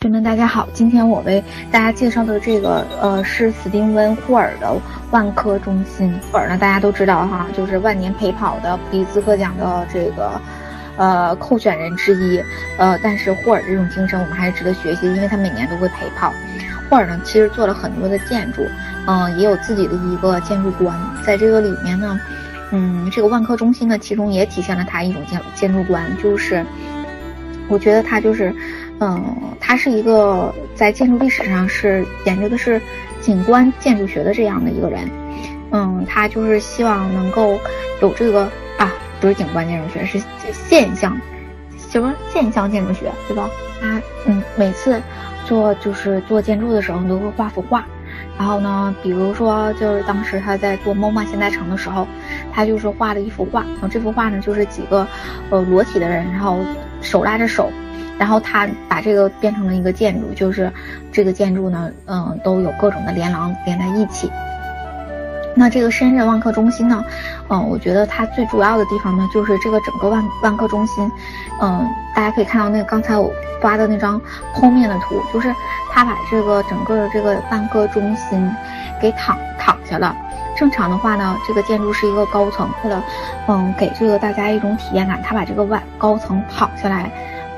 朋友们，大家好，今天我为大家介绍的这个呃是斯蒂文霍尔的万科中心。霍尔呢，大家都知道哈，就是万年陪跑的普利兹克奖的这个呃候选人之一。呃，但是霍尔这种精神我们还是值得学习，因为他每年都会陪跑。霍尔呢，其实做了很多的建筑，嗯，也有自己的一个建筑观。在这个里面呢，嗯，这个万科中心呢，其中也体现了他一种建建筑观，就是我觉得他就是。嗯，他是一个在建筑历史上是研究的是景观建筑学的这样的一个人。嗯，他就是希望能够有这个啊，不是景观建筑学，是现象，什么现象建筑学，对吧？他嗯，每次做就是做建筑的时候都会画幅画。然后呢，比如说就是当时他在做 MoMA 现代城的时候，他就是画了一幅画。然后这幅画呢，就是几个呃裸体的人，然后手拉着手。然后他把这个变成了一个建筑，就是这个建筑呢，嗯，都有各种的连廊连在一起。那这个深圳万科中心呢，嗯，我觉得它最主要的地方呢，就是这个整个万万科中心，嗯，大家可以看到那个刚才我发的那张剖面的图，就是它把这个整个的这个万科中心给躺躺下了。正常的话呢，这个建筑是一个高层，为了嗯给这个大家一种体验感，它把这个万高层躺下来。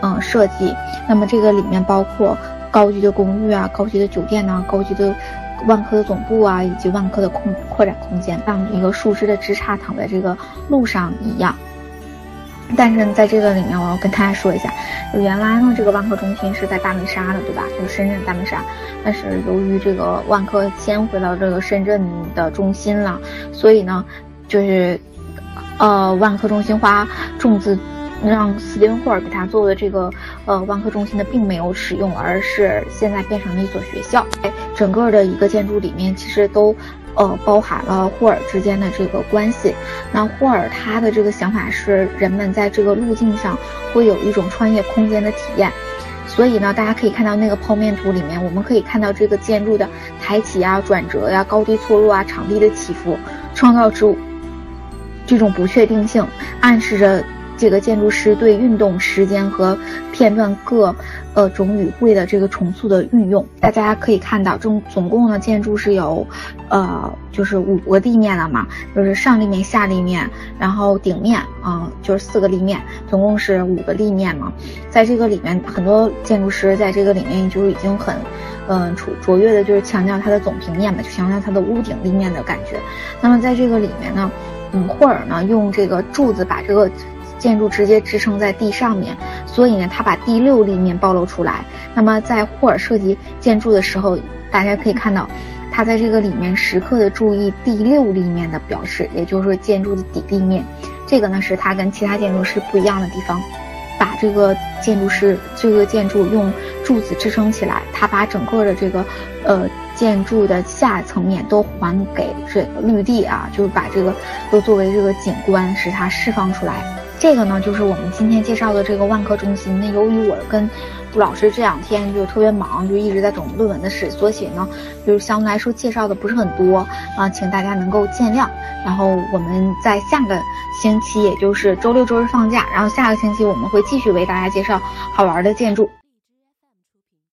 嗯，设计，那么这个里面包括高级的公寓啊，高级的酒店呐，高级的万科的总部啊，以及万科的空扩展空间，像一个树枝的枝杈躺在这个路上一样。但是在这个里面，我要跟大家说一下，原来呢，这个万科中心是在大梅沙的，对吧？就是深圳大梅沙。但是由于这个万科迁回到这个深圳的中心了，所以呢，就是呃，万科中心花重资。让斯蒂文霍尔给他做的这个呃万科中心呢，并没有使用，而是现在变成了一所学校。整个的一个建筑里面，其实都呃包含了霍尔之间的这个关系。那霍尔他的这个想法是，人们在这个路径上会有一种穿越空间的体验。所以呢，大家可以看到那个剖面图里面，我们可以看到这个建筑的抬起啊、转折呀、高低错落啊、场地的起伏，创造出这种不确定性，暗示着。这个建筑师对运动时间和片段各呃种语汇的这个重塑的运用，大家可以看到，总总共的建筑是有，呃，就是五个立面了嘛，就是上立面、下立面，然后顶面，啊，就是四个立面，总共是五个立面嘛。在这个里面，很多建筑师在这个里面就已经很，嗯，卓卓越的，就是强调它的总平面嘛，就强调它的屋顶立面的感觉。那么在这个里面呢，嗯，霍尔呢用这个柱子把这个。建筑直接支撑在地上面，所以呢，他把第六立面暴露出来。那么在霍尔设计建筑的时候，大家可以看到，他在这个里面时刻的注意第六立面的表示，也就是说建筑的底立面。这个呢是他跟其他建筑师不一样的地方，把这个建筑师这个建筑用柱子支撑起来，他把整个的这个呃建筑的下层面都还给这个绿地啊，就是把这个都作为这个景观，使它释放出来。这个呢，就是我们今天介绍的这个万科中心。那由于我跟杜老师这两天就特别忙，就一直在整论文的事，所以呢，就是相对来说介绍的不是很多啊，请大家能够见谅。然后我们在下个星期，也就是周六周日放假，然后下个星期我们会继续为大家介绍好玩的建筑。